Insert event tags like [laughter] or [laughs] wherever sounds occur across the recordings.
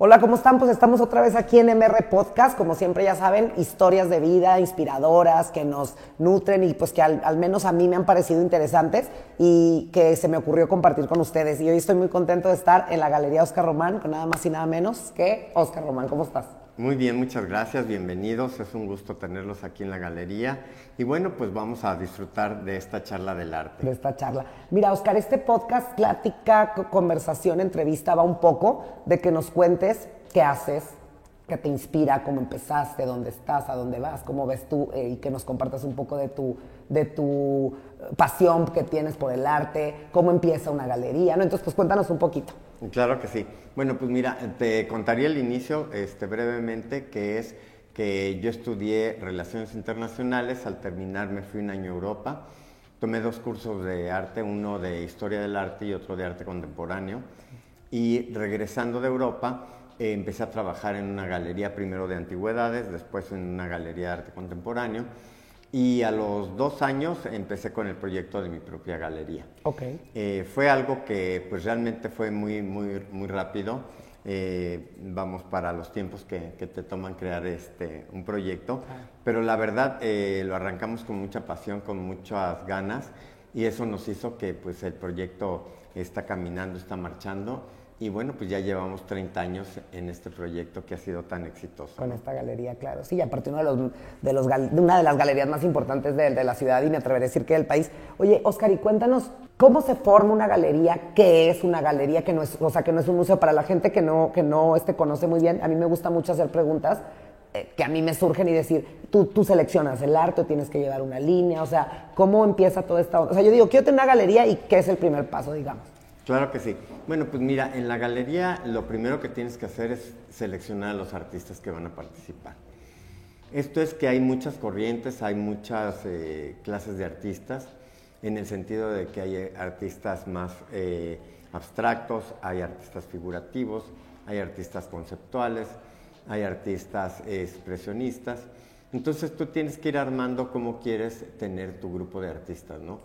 Hola, ¿cómo están? Pues estamos otra vez aquí en MR Podcast, como siempre ya saben, historias de vida inspiradoras que nos nutren y pues que al, menos a mí me han parecido interesantes y que se me ocurrió compartir con ustedes. Y hoy estoy muy contento de estar en la Galería Oscar Román, con nada más y nada menos que Oscar Román. ¿Cómo estás? Muy bien, muchas gracias, bienvenidos, es un gusto tenerlos aquí en la galería y bueno, pues vamos a disfrutar de esta charla del arte. De esta charla. Mira, Oscar, este podcast, plática, conversación, entrevista va un poco de que nos cuentes qué haces, qué te inspira, cómo empezaste, dónde estás, a dónde vas, cómo ves tú eh, y que nos compartas un poco de tu, de tu pasión que tienes por el arte, cómo empieza una galería, ¿no? Entonces, pues cuéntanos un poquito. Claro que sí. Bueno, pues mira, te contaría el inicio este, brevemente, que es que yo estudié Relaciones Internacionales, al terminar me fui un año a Europa, tomé dos cursos de arte, uno de Historia del Arte y otro de Arte Contemporáneo, y regresando de Europa eh, empecé a trabajar en una galería primero de antigüedades, después en una galería de arte contemporáneo, y a los dos años empecé con el proyecto de mi propia galería. Okay. Eh, fue algo que pues realmente fue muy, muy, muy rápido. Eh, vamos para los tiempos que, que, te toman crear este, un proyecto, pero la verdad eh, lo arrancamos con mucha pasión, con muchas ganas y eso nos hizo que pues el proyecto está caminando, está marchando y bueno, pues ya llevamos 30 años en este proyecto que ha sido tan exitoso. Con esta galería, claro. Sí, aparte uno de, los, de, los, de una de las galerías más importantes de, la ciudad y me atreveré a decir que del país. Oye, Oscar, y cuéntanos cómo se forma una galería, qué es una galería, que no es, o sea, que no es un museo. Para la gente que no, que no este, conoce muy bien, a mí me gusta mucho hacer preguntas eh, que a mí me surgen y decir, tú, tú seleccionas el arte, tienes que llevar una línea, o sea, ¿cómo empieza toda esta O sea, yo digo, quiero tener una galería y qué es el primer paso, digamos. Claro que sí. Bueno, pues mira, en la galería lo primero que tienes que hacer es seleccionar a los artistas que van a participar. Esto es que hay muchas corrientes, hay muchas eh, clases de artistas, en el sentido de que hay artistas más eh, abstractos, hay artistas figurativos, hay artistas conceptuales, hay artistas expresionistas. Entonces tú tienes que ir armando cómo quieres tener tu grupo de artistas, ¿no?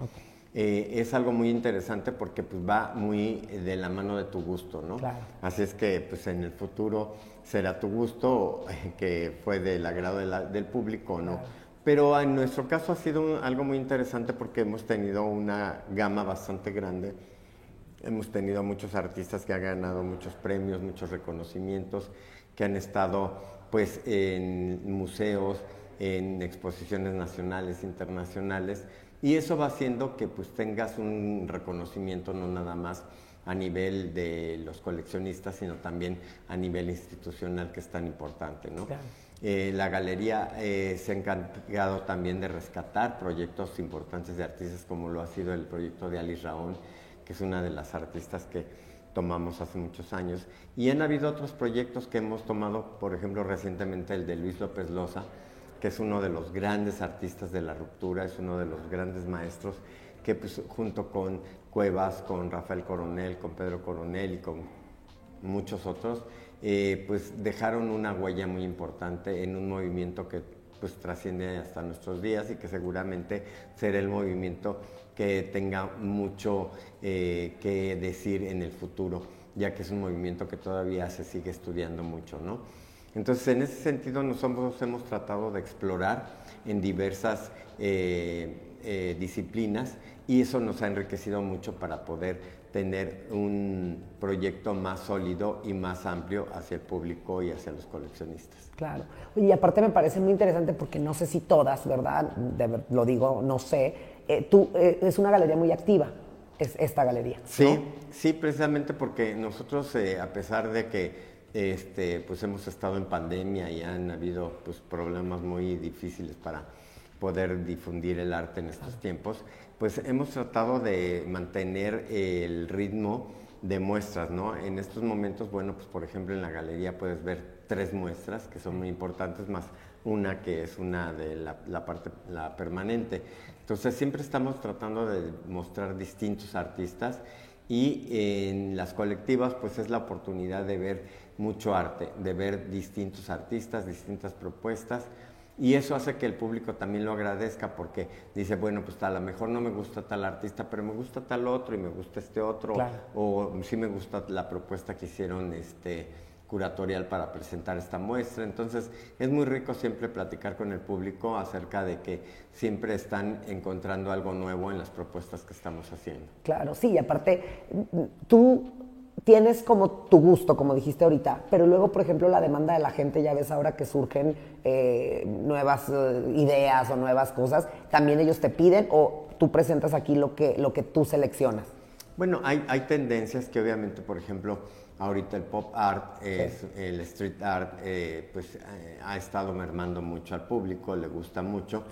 Eh, es algo muy interesante porque pues, va muy de la mano de tu gusto, ¿no? Así es que pues, en el futuro será tu gusto que fue del agrado del público, ¿no? Pero en nuestro caso ha sido algo muy interesante porque hemos tenido una gama bastante grande. Hemos tenido muchos artistas que han ganado muchos premios, muchos reconocimientos, que han estado pues en museos, en exposiciones nacionales, internacionales, y eso va haciendo que pues tengas un reconocimiento no nada más a nivel de los coleccionistas, sino también a nivel institucional, que es tan importante. ¿no? Eh, la galería eh, se ha encargado también de rescatar proyectos importantes de artistas, como lo ha sido el proyecto de Alice Raón, que es una de las artistas que tomamos hace muchos años. Y han habido otros proyectos que hemos tomado, por ejemplo, recientemente el de Luis López Loza, que es uno de los grandes artistas de la ruptura, es uno de los grandes maestros que pues, junto con Cuevas, con Rafael Coronel, con Pedro Coronel y con muchos otros, eh, pues dejaron una huella muy importante en un movimiento que pues trasciende hasta nuestros días y que seguramente será el movimiento que tenga mucho eh, que decir en el futuro, ya que es un movimiento que todavía se sigue estudiando mucho, ¿no? Entonces, en ese sentido, nosotros hemos tratado de explorar en diversas eh, eh, disciplinas y eso nos ha enriquecido mucho para poder tener un proyecto más sólido y más amplio hacia el público y hacia los coleccionistas. Claro. Y aparte me parece muy interesante porque no sé si todas, ¿verdad? lo digo, no sé. Eh, tú, es una galería muy activa, es esta galería. Sí, sí, precisamente porque nosotros, a pesar de que este, pues hemos estado en pandemia y han habido pues, problemas muy difíciles para poder difundir el arte en estos tiempos, pues hemos tratado de mantener el ritmo de muestras, ¿no? En estos momentos, bueno, pues por ejemplo en la galería puedes ver tres muestras que son muy importantes, más una que es una de la, la parte la permanente. Entonces siempre estamos tratando de mostrar distintos artistas y en las colectivas pues es la oportunidad de ver mucho arte, de ver distintos artistas, distintas propuestas Y eso hace que el público también lo agradezca porque dice, bueno, pues a lo mejor no me gusta tal artista, pero me gusta tal otro y me gusta este otro. O sí me gusta la propuesta que hicieron este, curatorial para presentar esta muestra. Entonces es muy rico siempre platicar con el público acerca de que siempre están encontrando algo nuevo en las propuestas que estamos haciendo. Claro, sí, y aparte tú tienes como tu gusto, como dijiste ahorita, pero luego, por ejemplo, la demanda de la gente, ya ves ahora que surgen eh, nuevas eh, ideas o nuevas cosas, también ellos te piden o tú presentas aquí lo que, lo que tú seleccionas. Bueno, hay, hay tendencias que obviamente, por ejemplo, ahorita el pop art, el street art, eh, pues ha estado mermando mucho al público, le gusta mucho.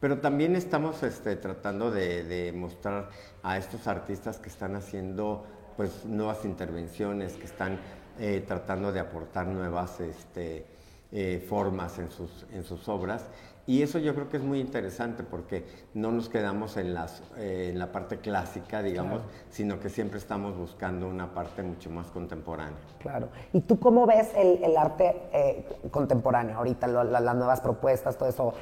Pero también estamos este, tratando de, de, mostrar a estos artistas que están haciendo pues nuevas intervenciones que están eh, tratando de aportar nuevas este, eh, formas en sus, en sus obras y eso yo creo que es muy interesante porque no nos quedamos en, las, eh, en la parte clásica, digamos, sino que siempre estamos buscando una parte mucho más contemporánea. Claro. ¿Y tú cómo ves el, el arte eh, contemporáneo ahorita, las nuevas propuestas, todo eso?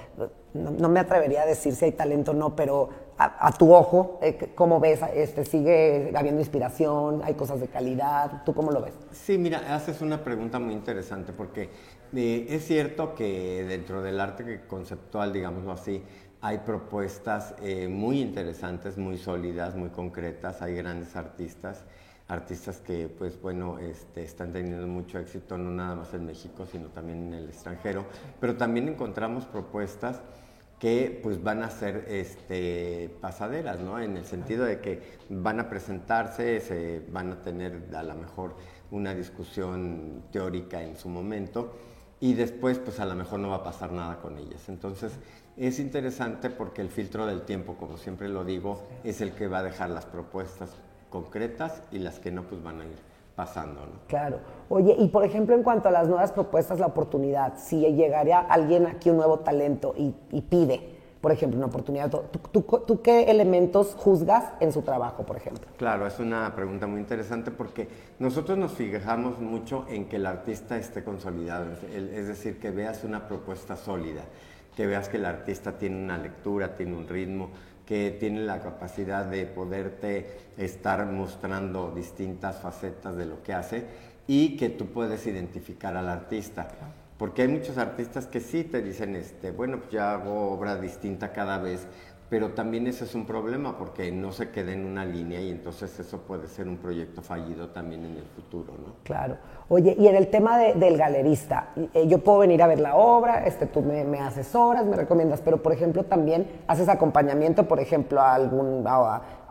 No, me atrevería a decir si hay talento o no, pero a, tu ojo, eh, ¿cómo ves? Este, ¿Sigue habiendo inspiración? ¿Hay cosas de calidad? ¿Tú cómo lo ves? Sí, mira, haces una pregunta muy interesante porque es cierto que dentro del arte conceptual, digámoslo así, hay propuestas eh, muy interesantes, muy sólidas, muy concretas, hay grandes artistas, artistas que pues bueno, este, están teniendo mucho éxito no nada más en México, sino también en el extranjero, pero también encontramos propuestas que pues van a ser este, pasaderas, ¿no? En el sentido de que van a presentarse, se van a tener a lo mejor una discusión teórica en su momento, y después pues a lo mejor no va a pasar nada con ellas. Entonces es interesante porque el filtro del tiempo, como siempre lo digo, es el que va a dejar las propuestas concretas y las que no pues van a ir pasando. ¿no? Claro. Oye, y por ejemplo en cuanto a las nuevas propuestas, la oportunidad, si llegaría alguien aquí, un nuevo talento y, y pide por ejemplo, una oportunidad. ¿Tú, qué elementos juzgas en su trabajo, por ejemplo? Claro, es una pregunta muy interesante porque nosotros nos fijamos mucho en que el artista esté consolidado, es decir, que veas una propuesta sólida, que veas que el artista tiene una lectura, tiene un ritmo, que tiene la capacidad de poderte estar mostrando distintas facetas de lo que hace y que tú puedes identificar al artista. Porque hay muchos artistas que sí te dicen, este, bueno, pues ya hago obra distinta cada vez, pero también ese es un problema porque no se queda en una línea y entonces eso puede ser un proyecto fallido también en el futuro, ¿no? Claro. Oye, y en el tema del galerista, eh, yo puedo venir a ver la obra, este, tú me, me, asesoras, me recomiendas, pero por ejemplo también haces acompañamiento, por ejemplo, a, algún,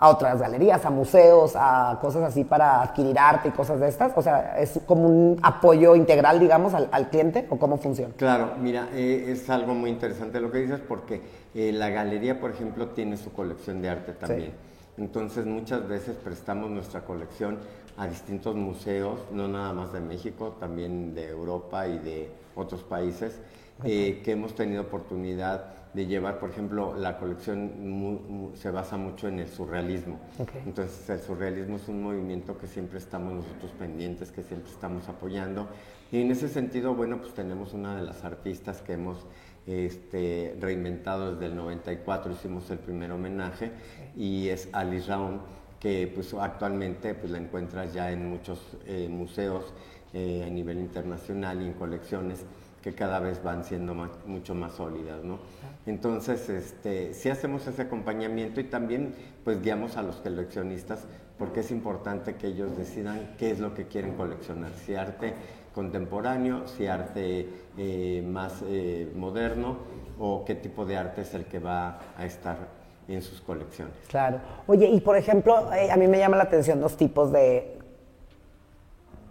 otras galerías, a museos, a cosas así para adquirir arte y cosas de estas. O sea, es como un apoyo integral, digamos, al, cliente o cómo funciona. Claro, mira, eh, es algo muy interesante lo que dices porque eh, la galería, por ejemplo, tiene su colección de arte también. Entonces muchas veces prestamos nuestra colección a distintos museos, no nada más de México, también de Europa y de otros países, eh, que hemos tenido oportunidad de llevar, por ejemplo, la colección se basa mucho en el surrealismo. Entonces el surrealismo es un movimiento que siempre estamos nosotros pendientes, que siempre estamos apoyando. Y en ese sentido, bueno, pues tenemos una de las artistas que hemos este, reinventado desde el 94, hicimos el primer homenaje, y es Alice Raun, que pues actualmente pues la encuentras ya en muchos eh, museos eh, a nivel internacional y en colecciones que cada vez van siendo mucho más sólidas, ¿no? Entonces, este, sí hacemos ese acompañamiento y también pues guiamos a los coleccionistas porque es importante que ellos decidan qué es lo que quieren coleccionar, si arte contemporáneo, si arte eh, más eh, moderno o qué tipo de arte es el que va a estar en sus colecciones. Claro. Oye, y por ejemplo, eh, a mí me llama la atención dos tipos de,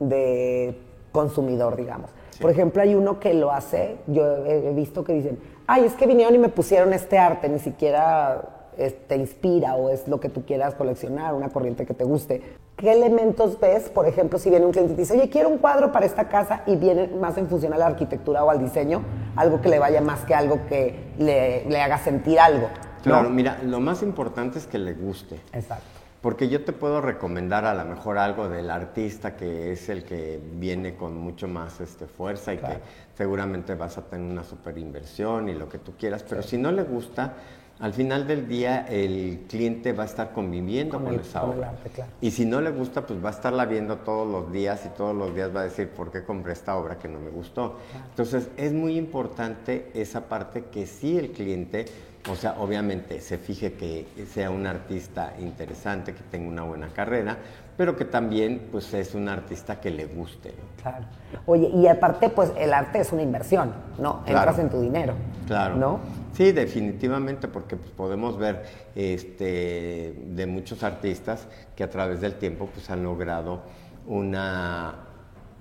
de consumidor, digamos. Por ejemplo, hay uno que lo hace, yo he visto que dicen, ay, es que vinieron y me pusieron este arte, ni siquiera te inspira o es lo que tú quieras coleccionar, una corriente que te guste. ¿Qué elementos ves, por ejemplo, si viene un cliente y te dice, oye, quiero un cuadro para esta casa y viene más en función a la arquitectura o al diseño, algo que le vaya más que algo que le, haga sentir algo? Claro, mira, lo más importante es que le guste. Exacto. Porque yo te puedo recomendar a lo mejor algo del artista que es el que viene con mucho más este, fuerza y que seguramente vas a tener una super inversión y lo que tú quieras, pero si no le gusta, al final del día el cliente va a estar conviviendo con, esa obra. Y si no le gusta, pues va a estarla viendo todos los días y todos los días va a decir, ¿por qué compré esta obra que no me gustó? Entonces es muy importante esa parte que sí el cliente o sea, obviamente se fije que sea un artista interesante, que tenga una buena carrera, pero que también pues es un artista que le guste. Claro. Oye, y aparte pues el arte es una inversión, ¿no? Entras en tu dinero. Claro. ¿No? Sí, definitivamente, porque pues, podemos ver este, de muchos artistas que a través del tiempo pues han logrado una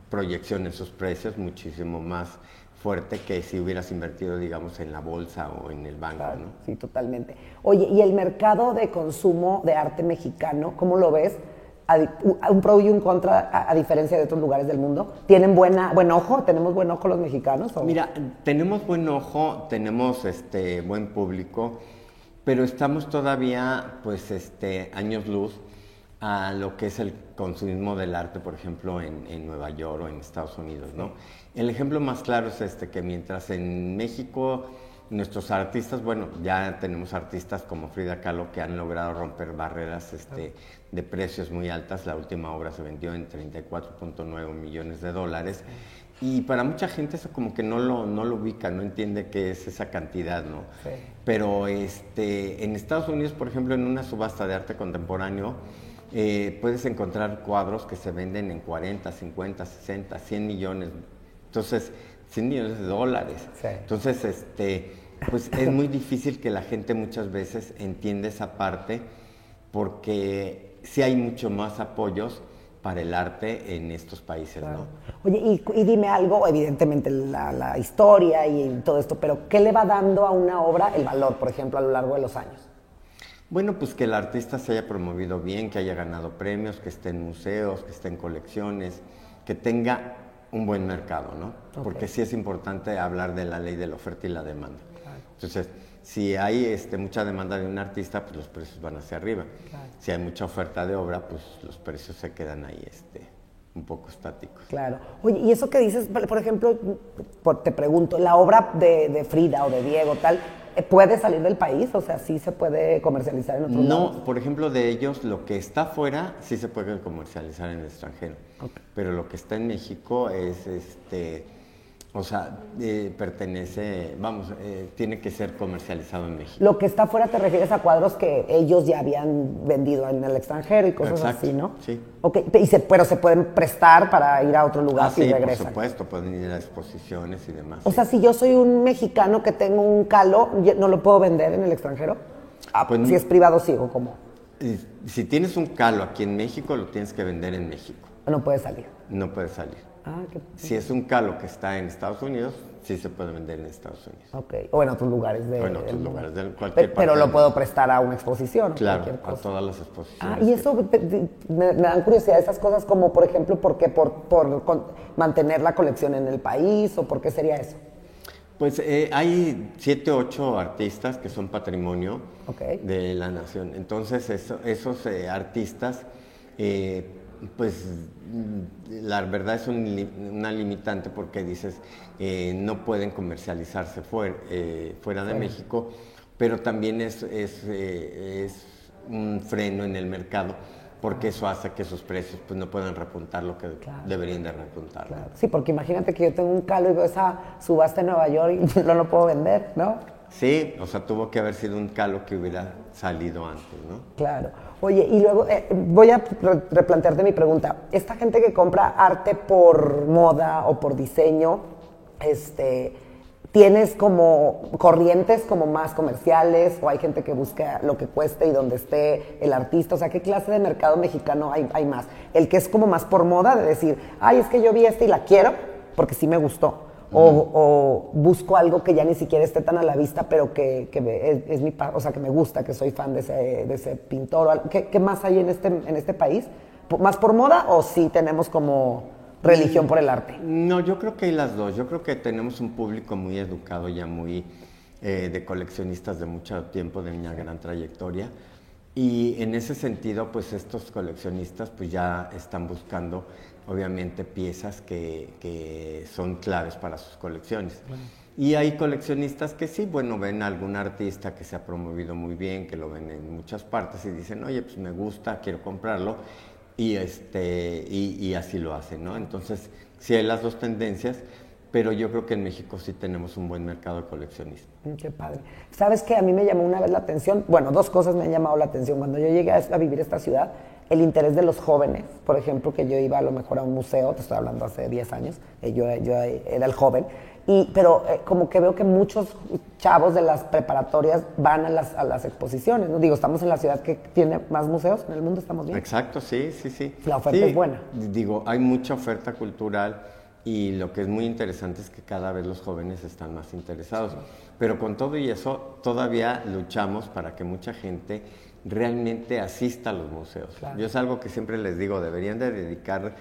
proyección en sus precios muchísimo más fuerte que si hubieras invertido, digamos, en la bolsa o en el banco, ¿no? Sí, totalmente. Oye, ¿y el mercado de consumo de arte mexicano, cómo lo ves? un pro y un contra a, diferencia de otros lugares del mundo? ¿Tienen buena, buen ojo? ¿Tenemos buen ojo los mexicanos? Mira, tenemos buen ojo, tenemos este buen público, pero estamos todavía, pues, este, años luz a lo que es el consumismo del arte, por ejemplo, en, Nueva York o en Estados Unidos, ¿no? El ejemplo más claro es este, que mientras en México nuestros artistas, bueno, ya tenemos artistas como Frida Kahlo que han logrado romper barreras este, de precios muy altas, la última obra se vendió en 34.9 millones de dólares, y para mucha gente eso como que no lo, no lo ubica, no entiende qué es esa cantidad, ¿no? Pero este, en Estados Unidos, por ejemplo, en una subasta de arte contemporáneo, eh, puedes encontrar cuadros que se venden en 40, 50, 60, 100 millones. Entonces, 100 millones de dólares. Entonces, este, pues es muy difícil que la gente muchas veces entienda esa parte porque sí hay mucho más apoyos para el arte en estos países, ¿no? Oye, y, dime algo, evidentemente la, la, historia y todo esto, pero ¿qué le va dando a una obra el valor, por ejemplo, a lo largo de los años? Bueno, pues que el artista se haya promovido bien, que haya ganado premios, que esté en museos, que esté en colecciones, que tenga un buen mercado, ¿no? Porque sí es importante hablar de la ley de la oferta y la demanda. Entonces, si hay este, mucha demanda de un artista, pues los precios van hacia arriba. Si hay mucha oferta de obra, pues los precios se quedan ahí este, un poco estáticos. Claro. Oye, y eso que dices, por ejemplo, te pregunto, la obra de, de Frida o de Diego, tal, eh, ¿Puede salir del país? O sea, ¿sí se puede comercializar en otros No, por ejemplo, de ellos, lo que está fuera sí se puede comercializar en el extranjero. Pero lo que está en México es este o sea, eh, pertenece, vamos, eh, tiene que ser comercializado en México. Lo que está afuera te refieres a cuadros que ellos ya habían vendido en el extranjero y cosas así, ¿no? Sí. Okay, y se, pero se pueden prestar para ir a otro lugar ah, si sí, regresan. por supuesto, pueden ir a exposiciones y demás. O sea, si yo soy un mexicano que tengo un calo, ¿no lo puedo vender en el extranjero? Ah, pues, si es privado, sí, o cómo. Si tienes un calo aquí en México, lo tienes que vender en México. No puede salir. No puede salir. Ah, si es un calo que está en Estados Unidos, sí se puede vender en Estados Unidos. Ok, o en otros lugares de... O en otros lugares de cualquier Pero lo puedo prestar a una exposición. Claro, a todas las exposiciones. Ah, y eso me, dan curiosidad, esas cosas como, por ejemplo, ¿por qué? Por, por, mantener la colección en el país o por qué sería eso? Pues eh, hay siete, ocho artistas que son patrimonio de la nación. Entonces, esos eh, artistas... Eh, pues la verdad es una limitante porque dices, eh, no pueden comercializarse eh, fuera, de México, pero también es, eh, es, un freno en el mercado porque eso hace que sus precios pues, no puedan repuntar lo que deberían de repuntar. Sí, porque imagínate que yo tengo un calo y veo esa subasta en Nueva York y [laughs] no lo puedo vender, ¿no? Sí, o sea, tuvo que haber sido un calo que hubiera salido antes, ¿no? Claro. Oye, y luego eh, voy a replantearte mi pregunta. Esta gente que compra arte por moda o por diseño, este, ¿tienes como corrientes como más comerciales o hay gente que busca lo que cueste y donde esté el artista? O sea, ¿qué clase de mercado mexicano hay, hay más? El que es como más por moda, de decir, ay, es que yo vi este y la quiero porque sí me gustó o, busco algo que ya ni siquiera esté tan a la vista, pero que, es, mi, o sea, que me gusta, que soy fan de ese, de ese pintor. ¿Qué, más hay en este, en este país? ¿Más por moda o sí tenemos como religión por el arte? No, yo creo que hay las dos. Yo creo que tenemos un público muy educado, ya muy eh, de coleccionistas de mucho tiempo, de una gran trayectoria. Y en ese sentido, pues estos coleccionistas pues ya están buscando obviamente piezas que, que son claves para sus colecciones. Y hay coleccionistas que sí, bueno, ven a algún artista que se ha promovido muy bien, que lo ven en muchas partes y dicen, oye, pues me gusta, quiero comprarlo, y, este, y, y así lo hacen, ¿no? Entonces, sí hay las dos tendencias, pero yo creo que en México sí tenemos un buen mercado de coleccionistas. Mm, Qué padre. ¿Sabes qué? A mí me llamó una vez la atención, bueno, dos cosas me han llamado la atención. Cuando yo llegué a a vivir esta ciudad, el interés de los jóvenes, por ejemplo, que yo iba a lo mejor a un museo, te estoy hablando hace 10 años, eh, yo, yo era el joven, y, pero eh, como que veo que muchos chavos de las preparatorias van a las, a las exposiciones, ¿no? Digo, estamos en la ciudad que tiene más museos en el mundo, ¿estamos bien? Exacto, sí, sí, sí. La oferta Sí, es buena. Digo, hay mucha oferta cultural y lo que es muy interesante es que cada vez los jóvenes están más interesados. Pero con todo y eso, todavía luchamos para que mucha gente realmente asista a los museos. Claro. Yo es algo que siempre les digo, deberían de dedicar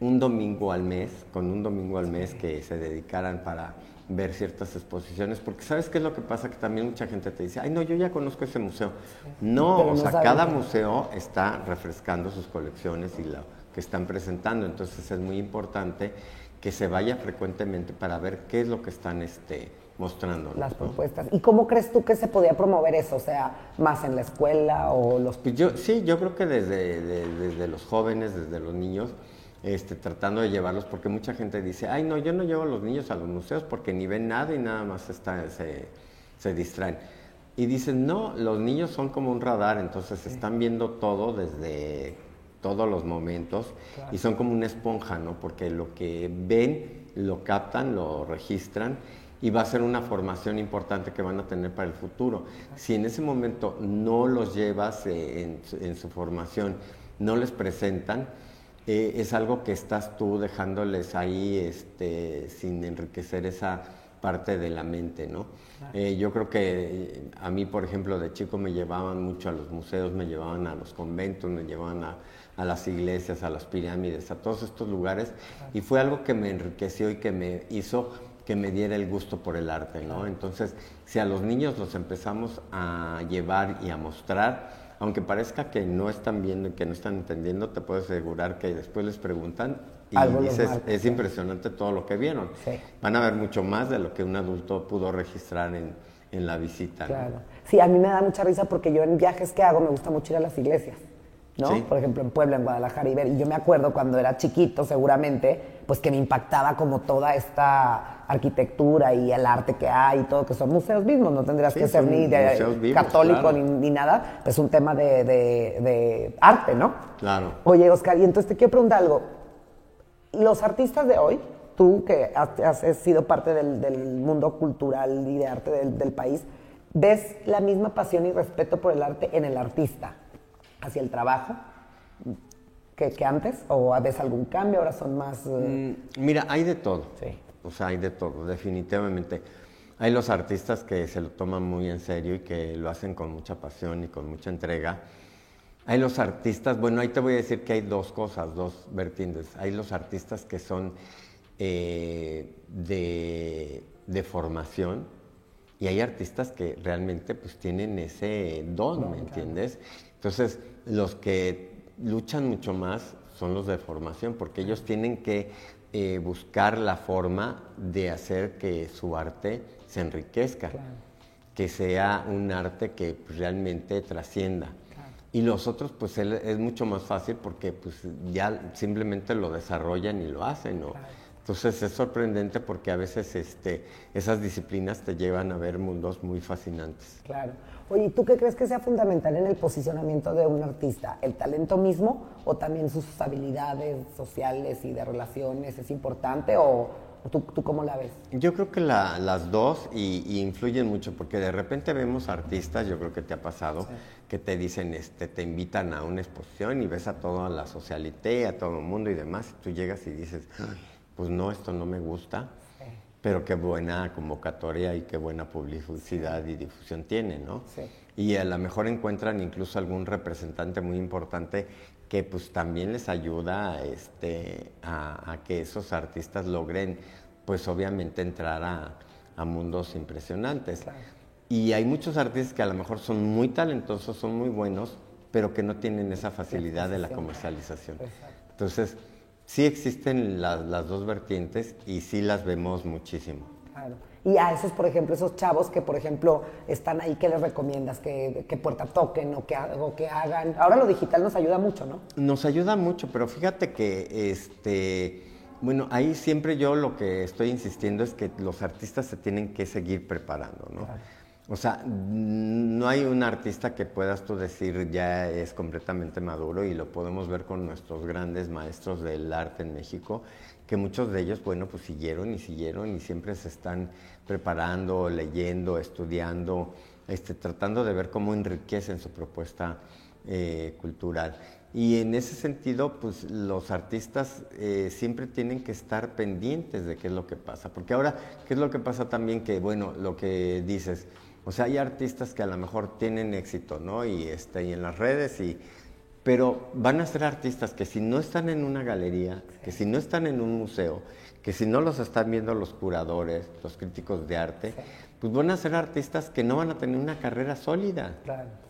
un domingo al mes, con un domingo al mes que se dedicaran para ver ciertas exposiciones, porque ¿sabes qué es lo que pasa? Que también mucha gente te dice, ay no, yo ya conozco ese museo. No, Pero o no sea, cada museo está refrescando sus colecciones y lo que están presentando, entonces es muy importante que se vaya frecuentemente para ver qué es lo que están este, mostrando. Las propuestas. ¿Y cómo crees tú que se podía promover eso? O sea, más en la escuela o los... Pues yo, sí, yo creo que desde, de- desde los jóvenes, desde los niños, este, tratando de llevarlos, porque mucha gente dice, ay, no, yo no llevo a los niños a los museos porque ni ven nada y nada más está, se, se distraen. Y dicen, no, los niños son como un radar, entonces están viendo todo desde todos los momentos y son como una esponja, ¿no? Porque lo que ven, lo captan, lo registran y va a ser una formación importante que van a tener para el futuro. Si en ese momento no los llevas eh, en, su- en su formación, no les presentan, eh, es algo que estás tú dejándoles ahí este, sin enriquecer esa parte de la mente, ¿no? Eh, yo creo que eh, a mí, por ejemplo, de chico me llevaban mucho a los museos, me llevaban a los conventos, me llevaban a, a las iglesias, a las pirámides, a todos estos lugares, y fue algo que me enriqueció y que me hizo que me diera el gusto por el arte, ¿no? Entonces, si a los niños los empezamos a llevar y a mostrar, aunque parezca que no están viendo y que no están entendiendo, te puedo asegurar que después les preguntan y Algo dices, es impresionante todo lo que vieron. Sí. Van a ver mucho más de lo que un adulto pudo registrar en, en la visita. ¿no? Claro. Sí, a mí me da mucha risa porque yo en viajes que hago me gusta mucho ir a las iglesias, ¿no? Sí. Por ejemplo, en Puebla, en Guadalajara y ver. Y yo me acuerdo cuando era chiquito, seguramente, pues que me impactaba como toda esta arquitectura y el arte que hay y todo, que son museos mismos, no tendrías Sí, que ser ni de museos vivos, católico claro. ni, ni nada, pues un tema de, de- de arte, ¿no? Claro. Oye, Oscar, y entonces te quiero preguntar algo. Los artistas de hoy, tú que has, has sido parte del, del mundo cultural y de arte del, del país, ¿ves la misma pasión y respeto por el arte en el artista hacia el trabajo que, que antes? ¿O ves algún cambio? Ahora son más... eh, Mm, Mira, hay de todo. Sí. O sea, hay de todo, definitivamente. Hay los artistas que se lo toman muy en serio y que lo hacen con mucha pasión y con mucha entrega. Hay los artistas, bueno, ahí te voy a decir que hay dos cosas, dos vertientes. Hay los artistas que son eh, de, de formación y hay artistas que realmente pues tienen ese don, ¿me entiendes? Entonces, los que luchan mucho más son los de formación, porque ellos tienen que eh, buscar la forma de hacer que su arte se enriquezca, que sea un arte que pues, realmente trascienda. Y los otros, pues él- es mucho más fácil porque pues ya simplemente lo desarrollan y lo hacen, ¿no? Entonces es sorprendente porque a veces este, esas disciplinas te llevan a ver mundos muy fascinantes. Claro. Oye, ¿y ¿tú qué crees que sea fundamental en el posicionamiento de un artista? ¿El talento mismo o también sus habilidades sociales y de relaciones es importante o tú, tú cómo la ves? Yo creo que la- las dos y, y influyen mucho porque de repente vemos artistas, yo creo que te ha pasado, que te dicen, este, te invitan a una exposición y ves a toda la socialité, a todo el mundo y demás, y tú llegas y dices, "Ay, pues no, esto no me gusta, pero qué buena convocatoria y qué buena publicidad y difusión tiene, ¿no? Sí. Y a lo mejor encuentran incluso algún representante muy importante que pues también les ayuda este, a, a que esos artistas logren pues obviamente entrar a, a mundos impresionantes. Y hay muchos artistas que a lo mejor son muy talentosos, son muy buenos, pero que no tienen esa facilidad de la comercialización. Entonces, sí existen las dos vertientes y sí las vemos muchísimo. Claro. Y a esos, por ejemplo, esos chavos que, por ejemplo, están ahí, ¿qué les recomiendas? ¿Que, puerta toquen o que, o que hagan? Ahora lo digital nos ayuda mucho, ¿no? Nos ayuda mucho, pero fíjate que, este, bueno, ahí siempre yo lo que estoy insistiendo es que los artistas se tienen que seguir preparando, ¿no? O sea, no hay un artista que puedas tú decir ya es completamente maduro y lo podemos ver con nuestros grandes maestros del arte en México, que muchos de ellos, bueno, pues siguieron y siguieron y siempre se están preparando, leyendo, estudiando, este, tratando de ver cómo enriquecen su propuesta eh, cultural. Y en ese sentido, pues los artistas eh, siempre tienen que estar pendientes de qué es lo que pasa. Porque ahora, ¿qué es lo que pasa también? Que, bueno, lo que dices, o sea, hay artistas que a lo mejor tienen éxito, ¿no? Y, este, y en las redes, y, pero van a ser artistas que si no están en una galería, que si no están en un museo, que si no los están viendo los curadores, los críticos de arte, pues van a ser artistas que no van a tener una carrera sólida. Claro.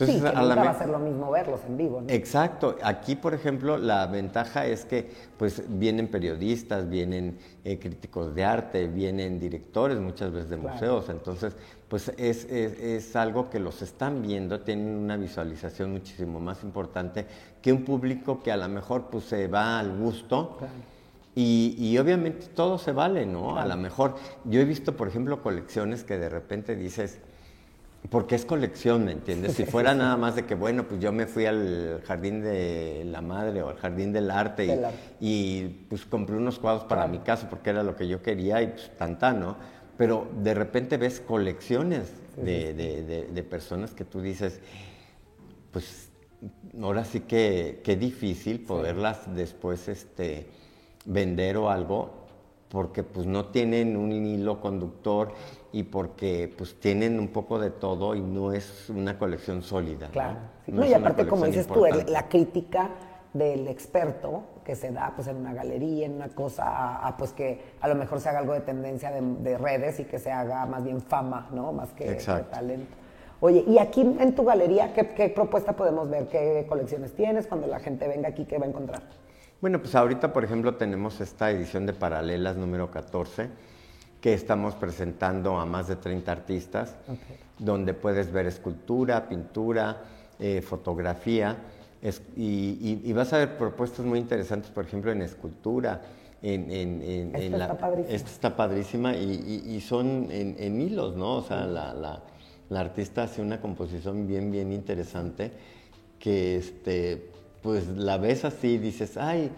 Entonces, sí, que nunca va a ser lo mismo verlos en vivo. ¿no? Exacto. Aquí, por ejemplo, la ventaja es que pues vienen periodistas, vienen eh, críticos de arte, vienen directores muchas veces de museos. Entonces, pues es, es, algo que los están viendo, tienen una visualización muchísimo más importante que un público que a lo mejor pues se va al gusto. Y, y, obviamente todo se vale, ¿no? A lo mejor, yo he visto, por ejemplo, colecciones que de repente dices, porque es colección, ¿me entiendes? Si [laughs] fuera nada más de que, bueno, pues yo me fui al jardín de la madre o al jardín del arte, y, pues compré unos cuadros para mi casa porque era lo que yo quería y pues tanta, ¿no? Pero de repente ves colecciones de, de, personas que tú dices, pues ahora sí que qué difícil poderlas después este, vender o algo porque pues no tienen un hilo conductor y porque pues tienen un poco de todo y no es una colección sólida. Claro. ¿no? y aparte, como dices tú, la crítica del experto que se da pues en una galería, en una cosa, a, pues que a lo mejor se haga algo de tendencia de, redes y que se haga más bien fama, ¿no? Más que, talento. Oye, y aquí en tu galería, ¿qué, ¿qué, propuesta podemos ver? ¿Qué colecciones tienes? Cuando la gente venga aquí, ¿qué va a encontrar? Bueno, pues ahorita, por ejemplo, tenemos esta edición de Paralelas número 14, que estamos presentando a más de 30 artistas, donde puedes ver escultura, pintura, eh, fotografía, y, vas a ver propuestas muy interesantes, por ejemplo, en escultura. En, en, esta, está padrísima. esta está padrísima y, son en, hilos, ¿no? O sea, la, la, la, artista hace una composición bien, bien interesante que este, pues la ves así y dices, ay,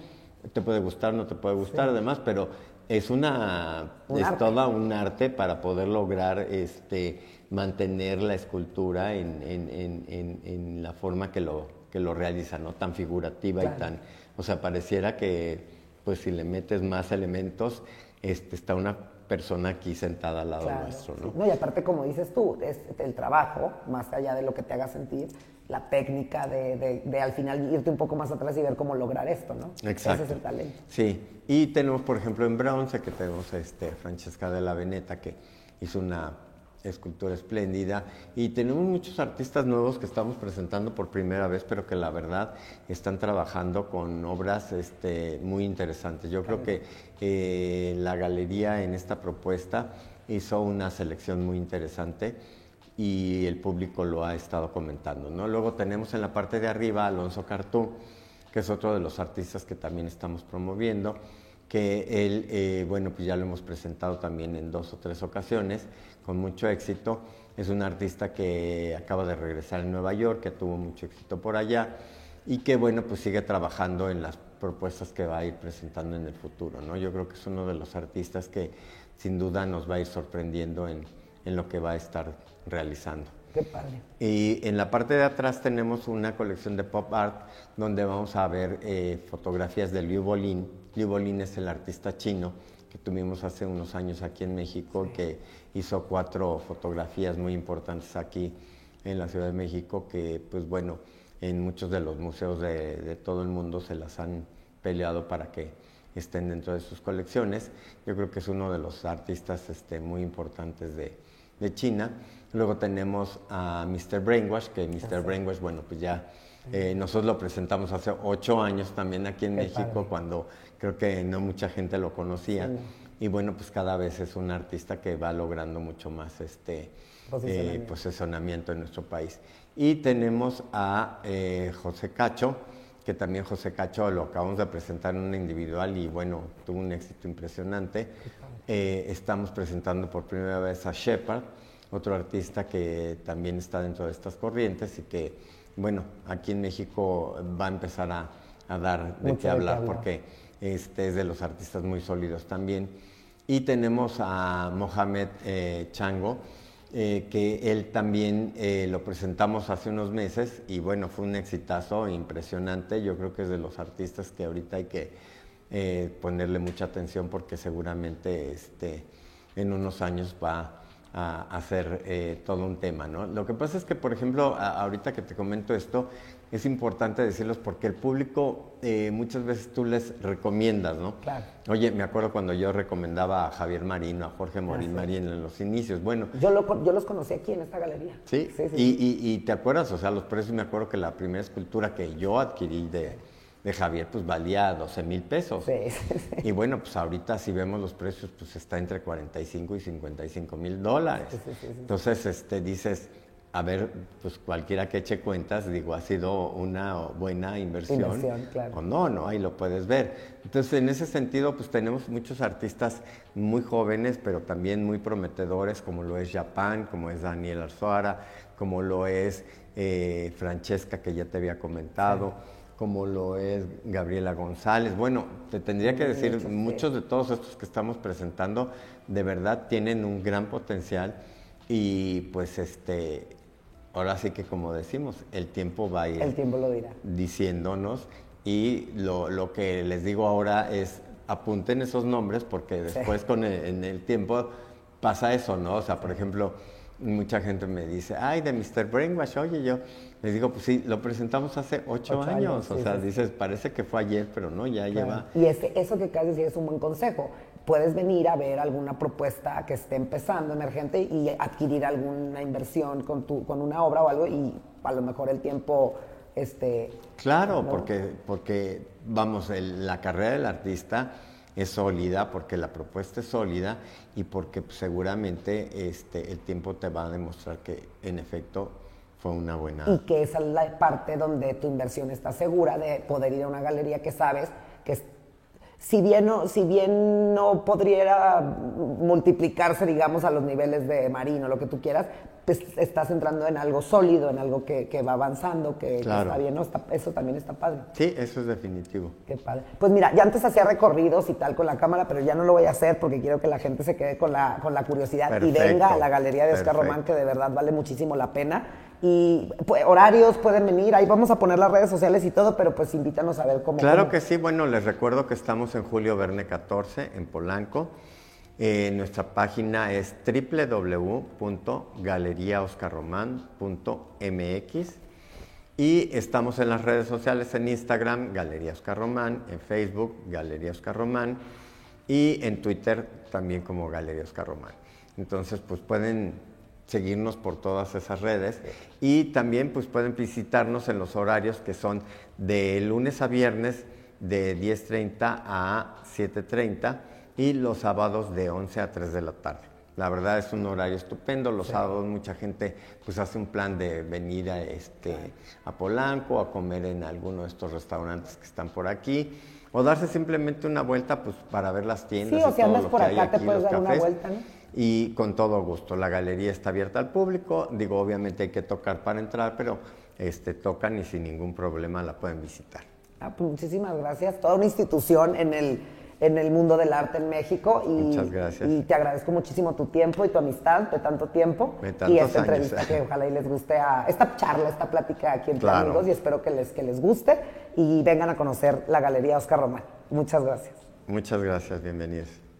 te puede gustar, no te puede gustar, además, pero es una es toda un arte para poder lograr este mantener la escultura en, en, en, la forma que lo, que lo realiza, ¿no? Tan figurativa y tan. O sea, pareciera que pues si le metes más elementos, este, está una persona aquí sentada al lado nuestro, ¿no? ¿no? Y aparte, como dices tú, es el trabajo, más allá de lo que te haga sentir, la técnica de, de, al final irte un poco más atrás y ver cómo lograr esto, ¿no? Exacto. Ese es el talento. Sí, y tenemos, por ejemplo, en bronce, que tenemos este, Francesca de la Veneta, que hizo una escultura espléndida, y tenemos muchos artistas nuevos que estamos presentando por primera vez, pero que la verdad están trabajando con obras este, muy interesantes. Yo creo que eh, la galería en esta propuesta hizo una selección muy interesante y el público lo ha estado comentando. ¿no? Luego tenemos en la parte de arriba a Alonso Cartú, que es otro de los artistas que también estamos promoviendo, que él, eh, bueno, pues ya lo hemos presentado también en dos o tres ocasiones, con mucho éxito. Es un artista que acaba de regresar en Nueva York, que tuvo mucho éxito por allá y que, bueno, pues sigue trabajando en las propuestas que va a ir presentando en el futuro, ¿no? Yo creo que es uno de los artistas que sin duda nos va a ir sorprendiendo en, en lo que va a estar realizando. Qué padre. Y en la parte de atrás tenemos una colección de pop art donde vamos a ver eh, fotografías de Liu Bolin. Liu Bolin es el artista chino que tuvimos hace unos años aquí en México, que hizo cuatro fotografías muy importantes aquí en la Ciudad de México, que pues bueno, en muchos de los museos de, todo el mundo se las han peleado para que estén dentro de sus colecciones. Yo creo que es uno de los artistas este, muy importantes de, de China. Luego tenemos a Mr. Brainwash, que Mr. Brainwash, bueno, pues ya eh, nosotros lo presentamos hace ocho años también aquí en México, cuando creo que no mucha gente lo conocía. Y bueno, pues cada vez es un artista que va logrando mucho más este posicionamiento, eh, posicionamiento en nuestro país. Y tenemos a eh, José Cacho, que también José Cacho lo acabamos de presentar en una individual y bueno, tuvo un éxito impresionante. Eh, estamos presentando por primera vez a Shepard, otro artista que también está dentro de estas corrientes y que, bueno, aquí en México va a empezar a, dar de qué hablar porque este es de los artistas muy sólidos también. Y tenemos a Mohamed eh, Chango, eh, que él también eh, lo presentamos hace unos meses y bueno, fue un exitazo impresionante. Yo creo que es de los artistas que ahorita hay que ponerle mucha atención porque seguramente este, en unos años va a hacer todo un tema, ¿no? Lo que pasa es que, por ejemplo, ahorita que te comento esto, es importante decirlos porque el público eh, muchas veces tú les recomiendas, ¿no? Claro. Oye, me acuerdo cuando yo recomendaba a Javier Marino, a Jorge ah, Morín Marín en los inicios, bueno. Yo, lo, yo los conocí aquí en esta galería. Sí, sí, sí. Y, y, te acuerdas, o sea, los precios, me acuerdo que la primera escultura que yo adquirí de de Javier pues valía 12 mil pesos. Sí, Y bueno, pues ahorita si vemos los precios, pues está entre 45 y 55 mil dólares. Entonces, este, dices, a ver, pues cualquiera que eche cuentas, digo, ha sido una buena inversión. inversión claro. O no, no, ahí lo puedes ver. Entonces, en ese sentido, pues tenemos muchos artistas muy jóvenes, pero también muy prometedores, como lo es Japan, como es Daniel Arzuara, como lo es eh, Francesca, que ya te había comentado como lo es Gabriela González. Bueno, te tendría que decir, muchos de todos estos que estamos presentando de verdad tienen un gran potencial y pues este, ahora sí que como decimos, el tiempo va a ir el tiempo lo dirá. diciéndonos y lo, que les digo ahora es apunten esos nombres porque después con en el tiempo pasa eso, ¿no? O sea, por ejemplo, mucha gente me dice, ay, de Mr. Brainwash, oye, yo les digo, pues sí, lo presentamos hace ocho, años, o sea, dices, parece que fue ayer, pero no, ya lleva... Y ese, eso que de decir es un buen consejo. Puedes venir a ver alguna propuesta que esté empezando, emergente, y adquirir alguna inversión con, tu, con una obra o algo, y a lo mejor el tiempo... Este, claro, porque, porque, vamos, la carrera del artista es sólida, porque la propuesta es sólida y porque seguramente este, el tiempo te va a demostrar que en efecto fue una buena... Y que esa es la parte donde tu inversión está segura de poder ir a una galería que sabes que si bien no, si bien no podría multiplicarse, digamos, a los niveles de marino, lo que tú quieras, pues estás entrando en algo sólido, en algo que, va avanzando, que, está bien, ¿no? eso también está padre. Sí, eso es definitivo. Qué padre. Pues mira, ya antes hacía recorridos y tal con la cámara, pero ya no lo voy a hacer porque quiero que la gente se quede con la, con la curiosidad y venga a la galería de Oscar Román, que de verdad vale muchísimo la pena y pues, horarios pueden venir, ahí vamos a poner las redes sociales y todo, pero pues invítanos a ver cómo. Claro que sí, bueno, les recuerdo que estamos en Julio Verne 14 en Polanco. Eh, nuestra página es www.galeriaoscarroman.mx y estamos en las redes sociales en Instagram, Galería Oscar Román, en Facebook, Galería Oscar Román y en Twitter también como Galería Oscar Román. Entonces, pues pueden seguirnos por todas esas redes y también pues pueden visitarnos en los horarios que son de lunes a viernes de 10.30 a 7.30 y los sábados de 11 a 3 de la tarde. La verdad es un horario estupendo. Los sábados mucha gente pues hace un plan de venir a este a Polanco a comer en alguno de estos restaurantes que están por aquí o darse simplemente una vuelta pues para ver las tiendas. Sí, o si andas por acá te puedes dar una vuelta, ¿no? y con todo gusto. La galería está abierta al público, digo, obviamente hay que tocar para entrar, pero este, tocan y sin ningún problema la pueden visitar. Ah, pues muchísimas gracias. Toda una institución en el, en el mundo del arte en México. Y, Muchas gracias. Y te agradezco muchísimo tu tiempo y tu amistad de tanto tiempo. y esta entrevista que ojalá y les guste a esta charla, esta plática aquí entre amigos y espero que les, que les guste y vengan a conocer la Galería Oscar Román. Muchas gracias. Muchas gracias, bienvenidos.